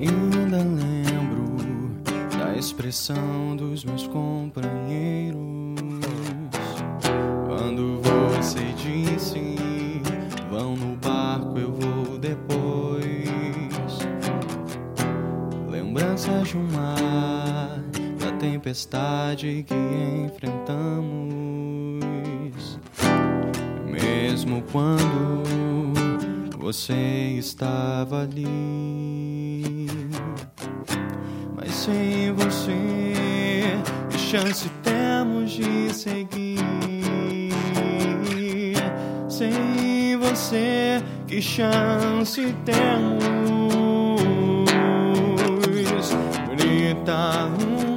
Ainda lembro da expressão dos meus companheiros quando você disse: Vão no barco, eu vou depois. Lembranças de um mar, da tempestade que enfrentamos. Mesmo quando você estava ali. Mas sem você, que chance temos de seguir? Sem você, que chance temos? Grita o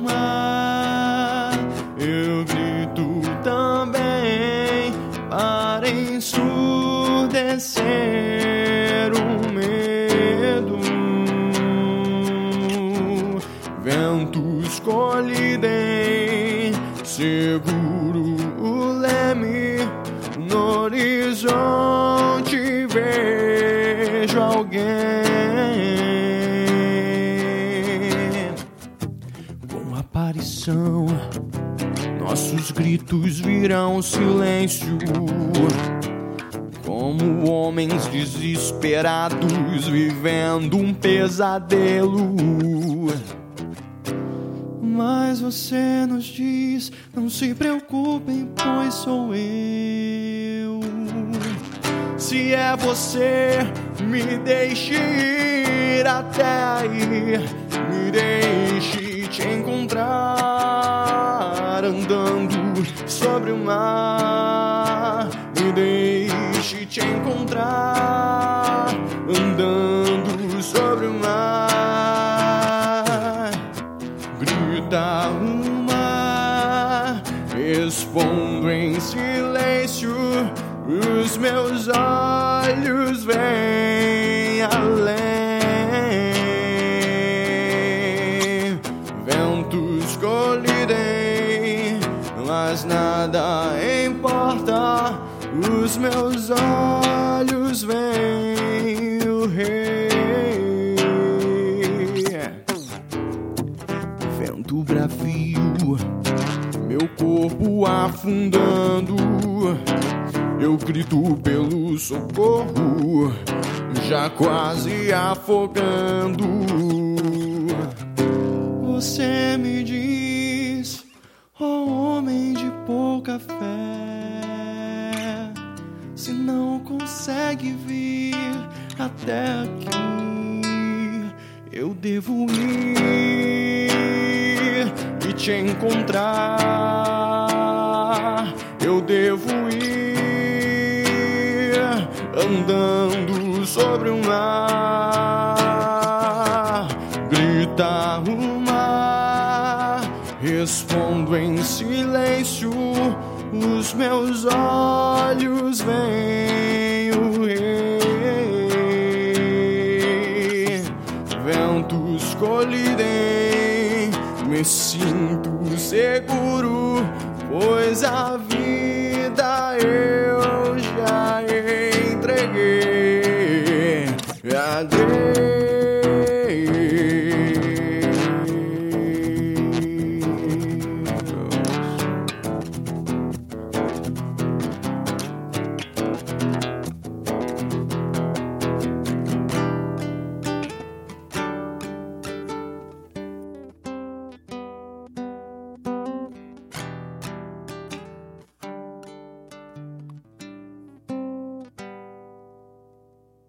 medo. Ventos colidem, seguro o leme no horizonte. Vejo alguém com aparição. Nossos gritos virão silêncio. Como homens desesperados vivendo um pesadelo. Mas você nos diz: não se preocupem, pois sou eu. Se é você, me deixe ir até aí. Me deixe te encontrar andando sobre o mar. Deixe te encontrar andando sobre o mar. Grita o mar, respondo em silêncio. Os meus olhos vêm além. Ventos colidem, mas nada importa. Os meus olhos veem o rei. Vento bravio, meu corpo afundando. Eu grito pelo socorro, já quase afogando. Você me diz, devo ir e te encontrar. Eu devo ir andando sobre o mar. Grita o mar, respondo em silêncio. Os meus olhos veem me sinto seguro, pois a vida eu já entreguei. Adeus.